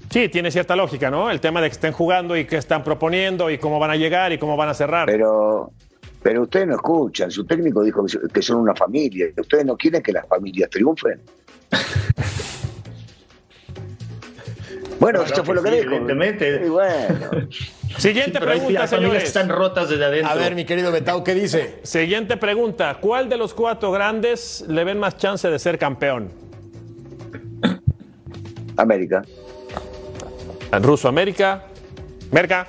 Sí, tiene cierta lógica, ¿no? El tema de que estén jugando y que están proponiendo y cómo van a llegar y cómo van a cerrar. Pero, pero ustedes no escuchan, su técnico dijo que, que son una familia. Ustedes no quieren que las familias triunfen. Bueno, Claro esto fue lo que sí, dijo. Evidentemente. Y bueno. Siguiente hay pregunta, familias señores. están rotas desde adentro. A ver, mi querido Betao, ¿qué dice? Siguiente pregunta. ¿Cuál de los cuatro grandes le ven más chance de ser campeón? América. ¿En ruso América? ¿Merca?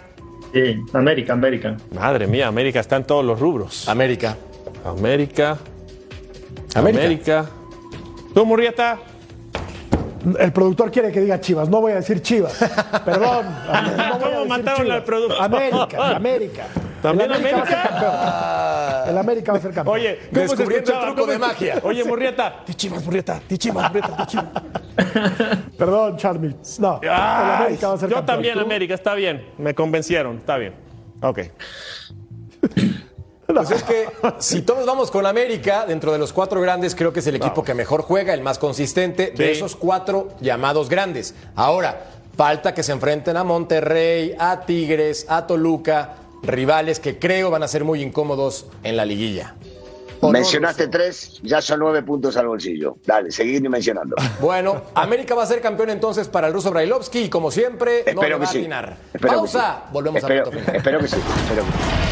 Sí, América, América. Madre mía, América está en todos los rubros. América. América. América. América. ¿Tú, Murrieta? El productor quiere que diga Chivas. No voy a decir Chivas. Perdón. No voy a ¿Cómo mataron al productor? América, América. ¿También El América? va a ser América? campeón. El América va a ser campeón. Oye, ¿cómo se Descubriendo el truco ¿Cómo de magia. Oye, Murrieta. Ti chivas, Murrieta. Ti chivas, Murrieta. Ti chivas. Perdón, Charmy. No, el América va a ser yo campeón. también, América. Está bien. Me convencieron. Está bien. Ok. Pues es que si todos vamos con América, dentro de los cuatro grandes, creo que es el equipo que mejor juega, el más consistente de esos cuatro llamados grandes. Ahora, falta que se enfrenten a Monterrey, a Tigres, a Toluca, rivales que creo van a ser muy incómodos en la liguilla. ¿O no, Mencionaste tres, ya son nueve puntos al bolsillo. Dale, seguid mencionando. Bueno, América va a ser campeón entonces para el ruso Brailovsky y como siempre, no Espero va que a sí. atinar. Espero que Pausa, sí. volvemos espero, a punto final. espero que sí. Espero que sí.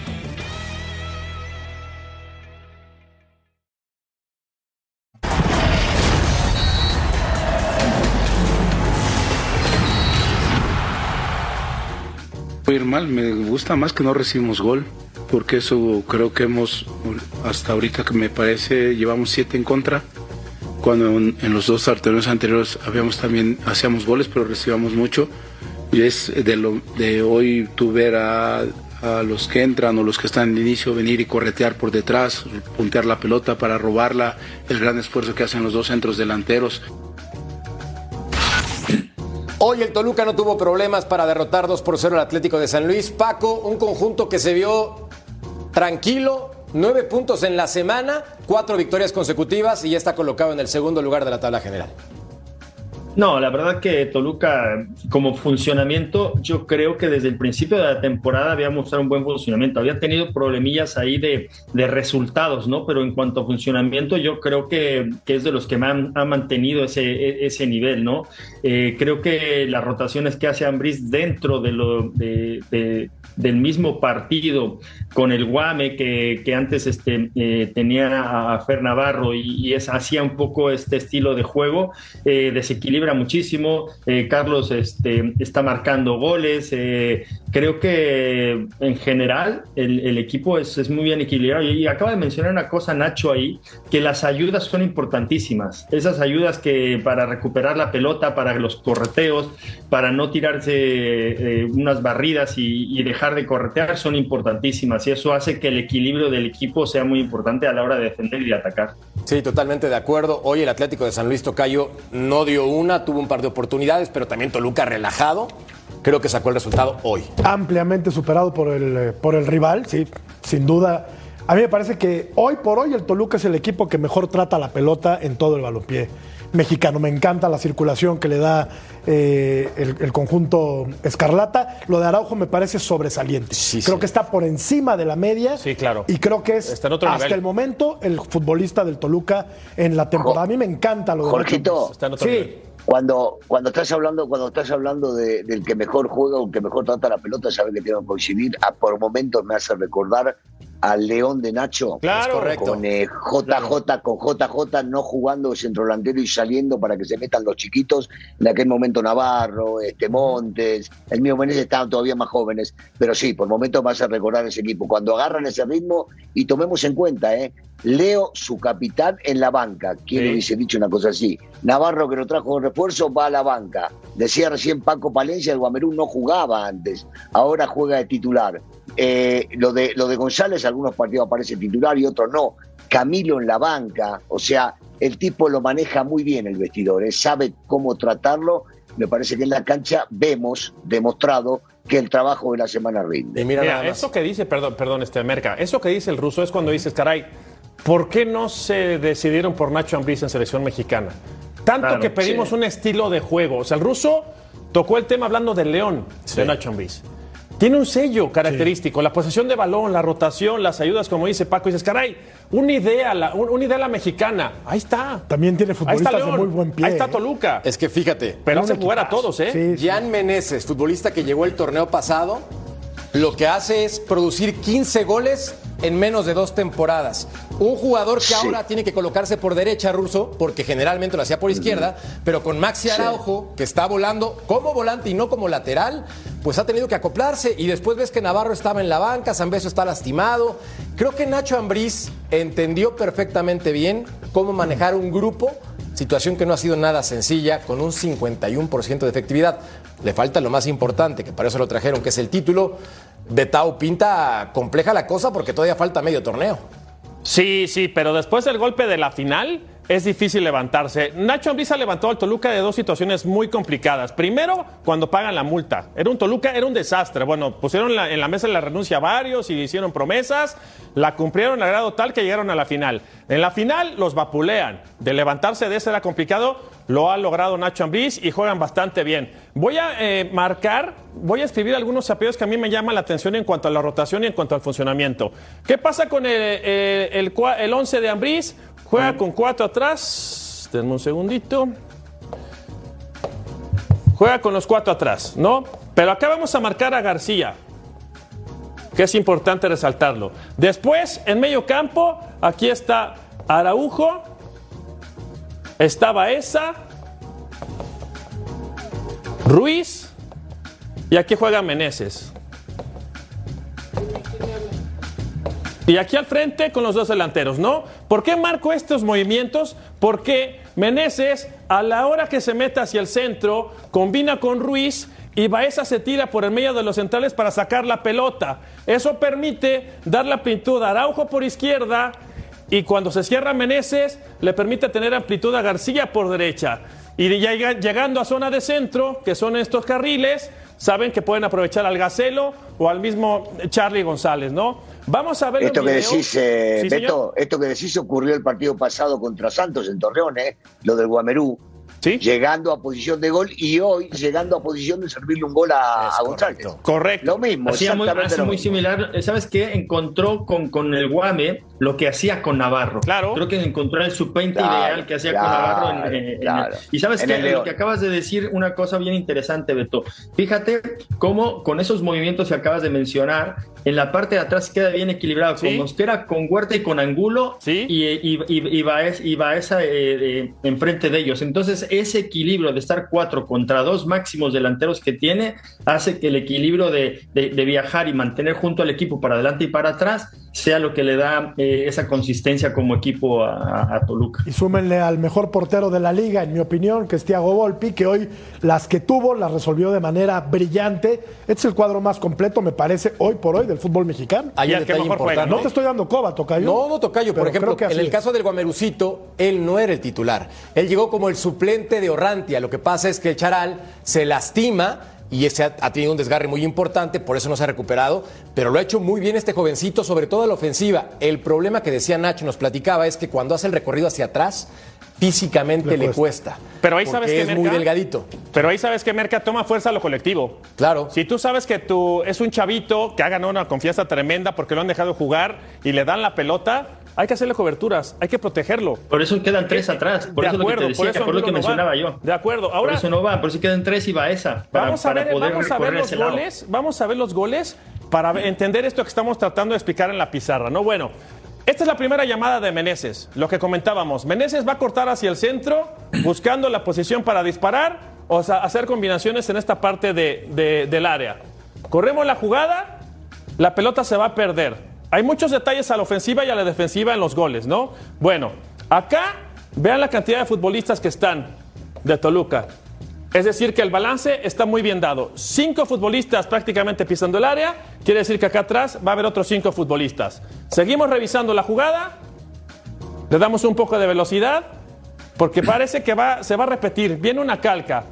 Ir mal, me gusta más que no recibimos gol, porque eso creo que hemos, hasta ahorita que me parece, llevamos siete en contra, cuando en, en los dos torneos anteriores habíamos también, hacíamos goles, pero recibíamos mucho, y es de, lo, de hoy tú ver a, a los que entran o los que están en el inicio venir y corretear por detrás, puntear la pelota para robarla, el gran esfuerzo que hacen los dos centros delanteros. Hoy el Toluca no tuvo problemas para derrotar 2 por 0 al Atlético de San Luis. Paco, un conjunto que se vio tranquilo, nueve puntos en la semana, cuatro victorias consecutivas y ya está colocado en el segundo lugar de la tabla general. No, la verdad que Toluca como funcionamiento, yo creo que desde el principio de la temporada había mostrado un buen funcionamiento. Había tenido problemillas ahí de, de resultados, ¿no? Pero en cuanto a funcionamiento, yo creo que, que es de los que me han, han mantenido ese, ese nivel, ¿no? Eh, creo que las rotaciones que hace Ambris dentro de lo, de, del mismo partido con el Guame que, que antes este, eh, tenía a Fer Navarro y, y es, hacía un poco este estilo de juego, eh, desequilibra muchísimo. Eh, Carlos este, está marcando goles. Creo que en general el, equipo es, muy bien equilibrado. Y, acaba de mencionar una cosa, Nacho, ahí, que las ayudas son importantísimas. Esas ayudas que para recuperar la pelota, para los correteos, para no tirarse eh, unas barridas y, dejar de corretear, son importantísimas. Y eso hace que el equilibrio del equipo sea muy importante a la hora de defender y atacar. Sí, totalmente de acuerdo. Hoy el Atlético de San Luis Tocayo no dio una tuvo un par de oportunidades, pero también Toluca relajado. Creo que sacó el resultado hoy. Ampliamente superado por el, por el rival, sí, sin duda. A mí me parece que hoy por hoy el Toluca es el equipo que mejor trata la pelota en todo el balompié mexicano. Me encanta la circulación que le da eh, el, el, conjunto Escarlata. Lo de Araujo me parece sobresaliente. Sí, creo sí. que está por encima de la media. Sí, claro. Y creo que es hasta nivel. el momento el futbolista del Toluca en la temporada. A mí me encanta lo de Jorgito, Está en otro sí. Nivel. Cuando, cuando estás hablando, cuando estás hablando de, del que mejor juega o que mejor trata la pelota, sabes que tengo que coincidir. A por momentos me hace recordar al León de Nacho. Claro, con eh, JJ, claro. con JJ no jugando centro delantero y saliendo para que se metan los chiquitos. En aquel momento Navarro, este Montes, el mío Menezes estaban todavía más jóvenes. Pero sí, por momentos me hace recordar ese equipo. Cuando agarran ese ritmo y tomemos en cuenta, ¿eh? Leo, su capitán, en la banca. ¿Quién sí. hubiese dicho una cosa así? Navarro, que lo trajo de refuerzo, va a la banca. Decía recién Paco Palencia, el Guamerú no jugaba antes, ahora juega de titular. Eh, lo, de, lo de González, algunos partidos aparece titular y otros no. Camilo en la banca, o sea, el tipo lo maneja muy bien el vestidor, ¿eh? sabe cómo tratarlo. Me parece que en la cancha vemos demostrado que el trabajo de la semana rinde. Y mira, mira eso que dice, perdón, perdón, este Merca, eso que dice el ruso es cuando dices, caray, ¿Por qué no se decidieron por Nacho Ambriz en selección mexicana? Tanto claro, que pedimos sí. un estilo de juego. O sea, el ruso tocó el tema hablando del León sí. de Nacho Ambriz. Tiene un sello característico, sí. la posesión de balón, la rotación, las ayudas, como dice Paco. Y dices, caray, una idea, la, una idea la mexicana. Ahí está. También tiene futbolistas de muy buen pie. Ahí está Toluca. Es que fíjate. Pero hace jugar a todos, ¿eh? Jan Meneses, futbolista que llegó el torneo pasado, lo que hace es producir 15 goles en menos de dos temporadas. Un jugador que sí. ahora tiene que colocarse por derecha, Ruso, porque generalmente lo hacía por izquierda, uh -huh. pero con Maxi Araujo, sí. que está volando como volante y no como lateral, pues ha tenido que acoplarse. Y después ves que Navarro estaba en la banca, Zambeso está lastimado. Creo que Nacho Ambriz entendió perfectamente bien cómo manejar un grupo, situación que no ha sido nada sencilla, con un 51% de efectividad. Le falta lo más importante, que para eso lo trajeron, que es el título. Betao pinta compleja la cosa porque todavía falta medio torneo. Sí, sí, pero después del golpe de la final es difícil levantarse. Nacho Ambriza levantó al Toluca de dos situaciones muy complicadas. Primero, cuando pagan la multa. Era un Toluca, era un desastre. Bueno, pusieron en la mesa la renuncia varios y hicieron promesas, la cumplieron a grado tal que llegaron a la final. En la final los vapulean. De levantarse de ese era complicado, lo ha logrado Nacho Ambriz y juegan bastante bien. Voy a eh, marcar, voy a escribir algunos apellidos que a mí me llaman la atención en cuanto a la rotación y en cuanto al funcionamiento. ¿Qué pasa con el, el, el, el 11 de Ambriz? Juega con cuatro atrás. Denme un segundito. Juega con los cuatro atrás, ¿no? Pero acá vamos a marcar a García, que es importante resaltarlo. Después, en medio campo, aquí está Araujo, está Baeza, Ruiz y aquí juega Meneses. Y aquí al frente con los dos delanteros, ¿no? ¿Por qué marco estos movimientos? Porque Meneses, a la hora que se mete hacia el centro, combina con Ruiz y Baeza se tira por el medio de los centrales para sacar la pelota. Eso permite dar la amplitud a Araujo por izquierda y cuando se cierra Meneses, le permite tener amplitud a García por derecha. Y llegando a zona de centro, que son estos carriles, saben que pueden aprovechar al Gacelo o al mismo Charlie González, ¿no? Vamos a ver esto que decís, eh, sí, Beto, esto que decís ocurrió el partido pasado contra Santos en Torreón, ¿eh? lo del Guamerú. llegando a posición de gol y hoy llegando a posición de servirle un gol a, a González. Correcto. Lo mismo, Hacía muy, hace lo muy mismo. similar. ¿Sabes qué? Encontró con, con el Guame lo que hacía con Navarro. Claro. Creo que encontró el suplente Claro, ideal que hacía con Navarro. en- en- en- claro. y sabes En qué? el Lo que acabas de decir, una cosa bien interesante, Beto. Fíjate cómo con esos movimientos que acabas de mencionar, en la parte de atrás queda bien equilibrado. Con Mosquera, con Huerta y con Angulo. Y, y, y, y Baez- y Baeza eh, eh, enfrente de ellos. Entonces, ese equilibrio de estar cuatro contra dos máximos delanteros que tiene hace que el equilibrio de, de- de viajar y mantener junto al equipo para adelante y para atrás sea lo que le da eh, esa consistencia como equipo a, a Toluca. Y súmenle al mejor portero de la liga, en mi opinión, que es Thiago Volpi, que hoy las que tuvo las resolvió de manera brillante. Este es el cuadro más completo, me parece, hoy por hoy del fútbol mexicano. Hay un detalle importante. No te estoy dando coba, Tocayo. No, no, Tocayo. Por ejemplo, que en el es. caso del Guamerucito, él no era el titular. Él llegó como el suplente de Orrantia. Lo que pasa es que el Charal se lastima y ese ha, ha tenido un desgarre muy importante, por eso no se ha recuperado, pero lo ha hecho muy bien este jovencito, sobre todo en la ofensiva. El problema que decía Nacho, nos platicaba, es que cuando hace el recorrido hacia atrás, físicamente le, cuesta. Pero ahí sabes que es muy delgadito. Pero ahí sabes que Merca toma fuerza a lo colectivo. Claro. Si tú sabes que tú es un chavito que ha ganado una confianza tremenda porque lo han dejado jugar y le dan la pelota, hay que hacerle coberturas, hay que protegerlo. Por eso quedan tres atrás. Por de eso acuerdo, lo que te decía, por eso por lo que no mencionaba yo. De acuerdo. Ahora por eso no va, por eso quedan tres y va esa. Para, vamos a para ver, poder vamos a ver los lado. goles, vamos a ver los goles para entender esto que estamos tratando de explicar en la pizarra, ¿no? Bueno, esta es la primera llamada de Meneses, lo que comentábamos. Meneses va a cortar hacia el centro, buscando la posición para disparar o sea, hacer combinaciones en esta parte de- de- del área. Corremos la jugada, la pelota se va a perder. Hay muchos detalles a la ofensiva y a la defensiva en los goles, ¿no? Bueno, acá vean la cantidad de futbolistas que están de Toluca. Es decir, que el balance está muy bien dado. Cinco futbolistas prácticamente pisando el área, quiere decir que acá atrás va a haber otros cinco futbolistas. Seguimos revisando la jugada, le damos un poco de velocidad, porque parece que va, se va a repetir. Viene una calca,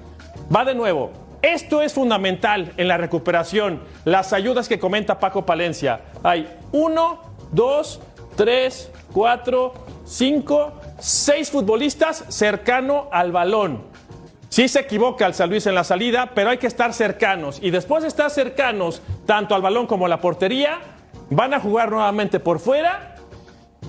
va de nuevo. Esto es fundamental en la recuperación. Las ayudas que comenta Paco Palencia. Hay uno, dos, tres, cuatro, cinco, seis futbolistas cercano al balón. Sí se equivoca el San Luis en la salida, pero hay que estar cercanos. Y después de estar cercanos, tanto al balón como a la portería, van a jugar nuevamente por fuera.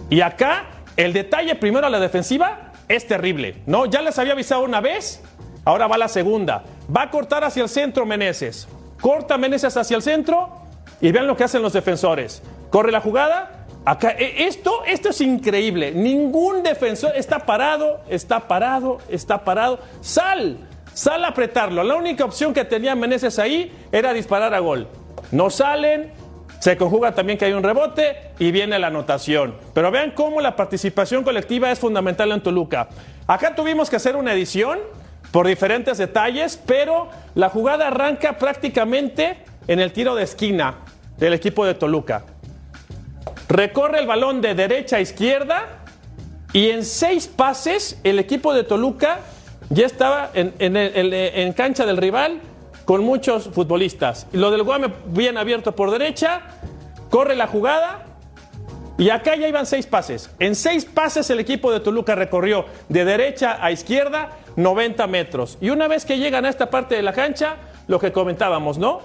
Y acá, el detalle primero a la defensiva es terrible. ¿no? Ya les había avisado una vez, ahora va la segunda. Va a cortar hacia el centro Meneses. Corta Meneses hacia el centro y vean lo que hacen los defensores. Corre la jugada. Acá, e- esto, esto es increíble. Ningún defensor está parado, está parado, está parado. Sal, sal a apretarlo. La única opción que tenía Meneses ahí era disparar a gol. No salen, se conjuga también que hay un rebote y viene la anotación. Pero vean cómo la participación colectiva es fundamental en Toluca. Acá tuvimos que hacer una edición por diferentes detalles, pero la jugada arranca prácticamente en el tiro de esquina del equipo de Toluca. Recorre el balón de derecha a izquierda y en seis pases el equipo de Toluca ya estaba en, en en cancha del rival con muchos futbolistas. Lo del Guame bien abierto por derecha, corre la jugada y acá ya iban seis pases. En seis pases el equipo de Toluca recorrió de derecha a izquierda 90 metros. Y una vez que llegan a esta parte de la cancha, lo que comentábamos, ¿no?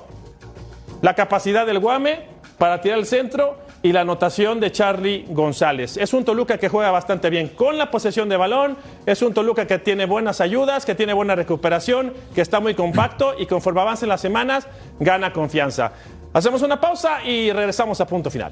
La capacidad del Guame para tirar el centro y la anotación de Charlie González. Es un Toluca que juega bastante bien con la posesión de balón, es un Toluca que tiene buenas ayudas, que tiene buena recuperación, que está muy compacto y conforme avancen las semanas gana confianza. Hacemos una pausa y regresamos a punto final.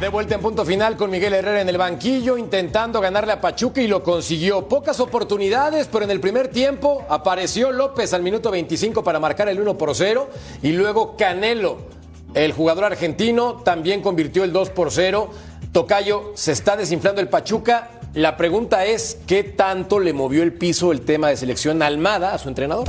De vuelta en punto final con Miguel Herrera en el banquillo, intentando ganarle a Pachuca y lo consiguió. Pocas oportunidades, pero en el primer tiempo apareció López al minuto 25 para marcar el 1 por 0 y luego Canelo, el jugador argentino, también convirtió el 2 por 0. Tocayo, se está desinflando el Pachuca. La pregunta es, ¿qué tanto le movió el piso el tema de selección Almada a su entrenador?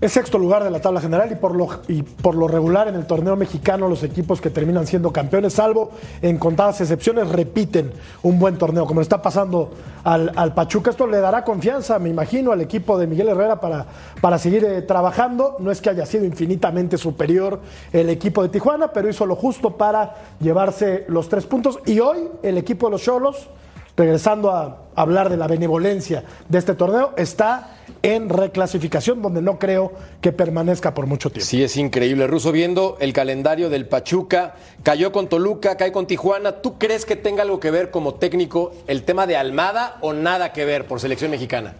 Es sexto lugar de la tabla general y por, lo, regular en el torneo mexicano los equipos que terminan siendo campeones, salvo en contadas excepciones, repiten un buen torneo, como está pasando al, Pachuca. Esto le dará confianza, me imagino, al equipo de Miguel Herrera para, para seguir eh, trabajando. No es que haya sido infinitamente superior el equipo de Tijuana, pero hizo lo justo para llevarse los tres puntos. Y hoy el equipo de los Cholos, regresando a hablar de la benevolencia de este torneo, está en reclasificación, donde no creo que permanezca por mucho tiempo. Sí, es increíble. Ruso, viendo el calendario del Pachuca, cayó con Toluca, cae con Tijuana. ¿Tú crees que tenga algo que ver como técnico el tema de Almada o nada que ver por selección mexicana?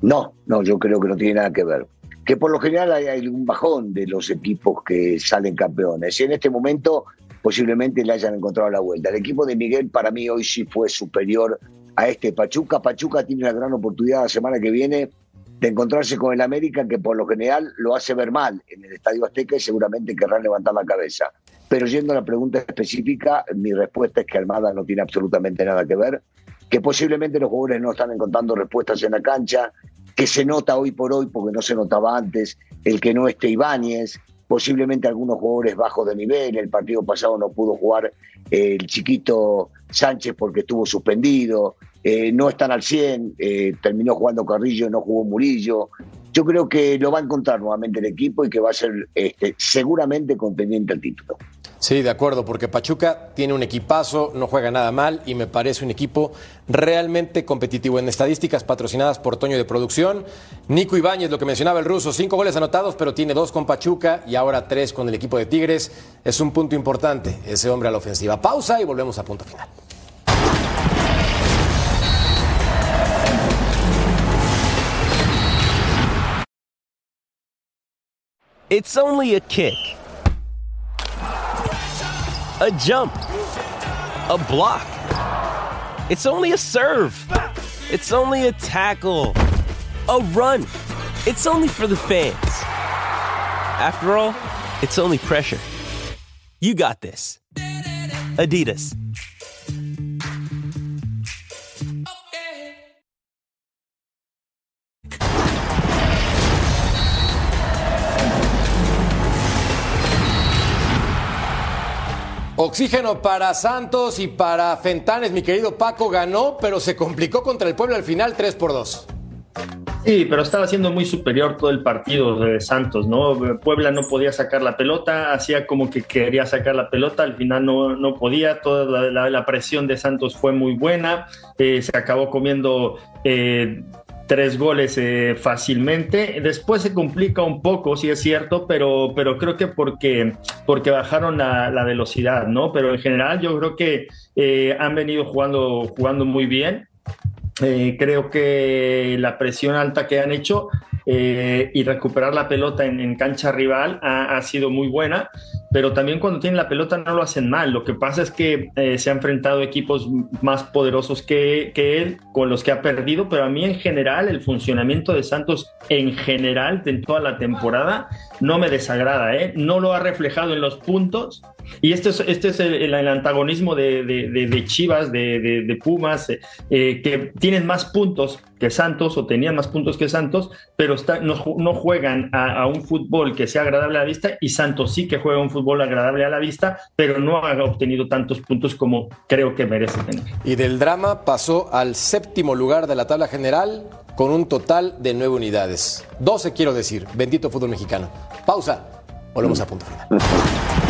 No, no, yo creo que no tiene nada que ver. Que por lo general hay, hay un bajón de los equipos que salen campeones. Y en este momento posiblemente le hayan encontrado la vuelta. El equipo de Miguel para mí hoy sí fue superior a este Pachuca. Pachuca tiene una gran oportunidad la semana que viene de encontrarse con el América, que por lo general lo hace ver mal en el Estadio Azteca y seguramente querrán levantar la cabeza. Pero yendo a la pregunta específica, mi respuesta es que Almada no tiene absolutamente nada que ver, que posiblemente los jugadores no están encontrando respuestas en la cancha, que se nota hoy por hoy, porque no se notaba antes, el que no esté Ibáñez, posiblemente algunos jugadores bajos de nivel. El partido pasado no pudo jugar eh, el chiquito Sánchez porque estuvo suspendido. Eh, no están al 100, eh, terminó jugando Carrillo, no jugó Murillo. Yo creo que lo va a encontrar nuevamente el equipo y que va a ser este, seguramente contendiente al título. Sí, de acuerdo, porque Pachuca tiene un equipazo, no juega nada mal y me parece un equipo realmente competitivo. En estadísticas patrocinadas por Toño de Producción, Nico Ibáñez, lo que mencionaba el ruso, cinco goles anotados, pero tiene dos con Pachuca y ahora tres con el equipo de Tigres. Es un punto importante ese hombre a la ofensiva. Pausa y volvemos a punto final. It's only a kick. A jump, a block. It's only a serve. It's only a tackle, a run. It's only for the fans. After all, it's only pressure. You got this. Adidas. Oxígeno para Santos y para Fentanes, mi querido Paco, ganó, pero se complicó contra el pueblo al final 3 por 2. Sí, pero estaba siendo muy superior todo el partido de Santos, ¿no? Puebla no podía sacar la pelota, hacía como que quería sacar la pelota, al final no, no podía, toda la, presión de Santos fue muy buena, eh, se acabó comiendo eh, tres goles eh, fácilmente. Después se complica un poco, sí es cierto, pero, pero creo que porque, porque bajaron la, velocidad, ¿no? Pero en general yo creo que eh, han venido jugando, jugando muy bien. Eh, creo que la presión alta que han hecho eh, y recuperar la pelota en, cancha rival ha, ha, sido muy buena, pero también cuando tienen la pelota no lo hacen mal. Lo que pasa es que eh, se ha enfrentado equipos más poderosos que, que, él, con los que ha perdido, pero a mí en general el funcionamiento de Santos en general en toda la temporada no me desagrada, ¿eh? no lo ha reflejado en los puntos. Y este es, este es el, antagonismo de, Chivas, de, Pumas, que tienen más puntos que Santos o tenían más puntos que Santos, pero no, juegan a, a, un fútbol que sea agradable a la vista y Santos sí que juega un fútbol agradable a la vista, pero no ha obtenido tantos puntos como creo que merece tener. Y del drama pasó al séptimo lugar de la tabla general con un total de nueve unidades. 12 quiero decir, bendito fútbol mexicano. Pausa, volvemos a punto final.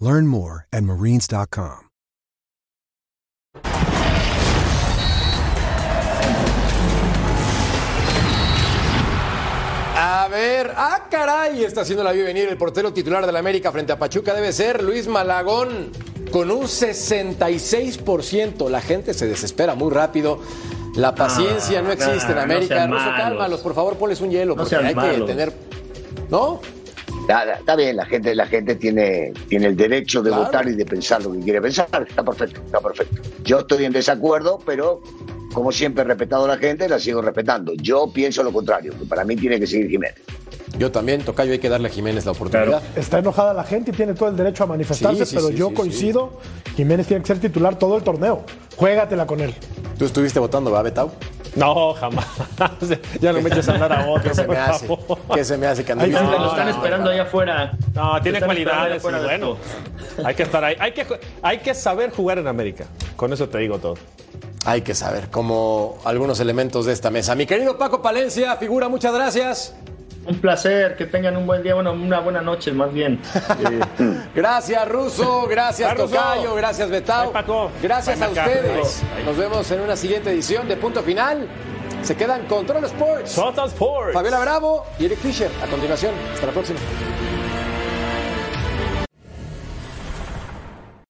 Learn more at marines.com. A ver, ah, caray, está haciendo la vida venir el portero titular de la América frente a Pachuca. Debe ser Luis Malagón con un 66%. La gente se desespera muy rápido. La paciencia no existe en no América. sean Ruso, malos. cálmalos, por favor, ponles un hielo, No porque hay que tener. ¿No? Nada, está bien, la gente, la gente tiene, tiene el derecho de Claro. votar y de pensar lo que quiere pensar. Está perfecto, está perfecto. Yo estoy en desacuerdo, pero como siempre he respetado a la gente, la sigo respetando. Yo pienso lo contrario, que para mí tiene que seguir Jiménez. Yo también, Tocayo, hay que darle a Jiménez la oportunidad. Está enojada la gente y tiene todo el derecho a manifestarse, Sí, sí, pero sí, yo sí, coincido. Jiménez tiene que ser titular todo el torneo. Juégatela con él. ¿Tú estuviste votando, va, Betau? No, jamás. ya no me eches a hablar a otro. ¿Qué se me hace? ¿Qué se me hace Ahí está, lo están esperando allá afuera. No, tiene cualidades. y bueno, hay que estar ahí. Hay que, hay que saber jugar en América. Con eso te digo todo. Hay que saber, como algunos elementos de esta mesa. Mi querido Paco Palencia, figura, muchas gracias. Un placer, que tengan un buen día, bueno, una buena noche más bien. Eh, Gracias, Ruso. Gracias, Russo. Tocayo. Gracias, Betao. Gracias a ustedes. Nos vemos en una siguiente edición de Punto Final. Se quedan Control Sports. Total Sports. Fabiola Bravo y Eric Fisher. A continuación, hasta la próxima.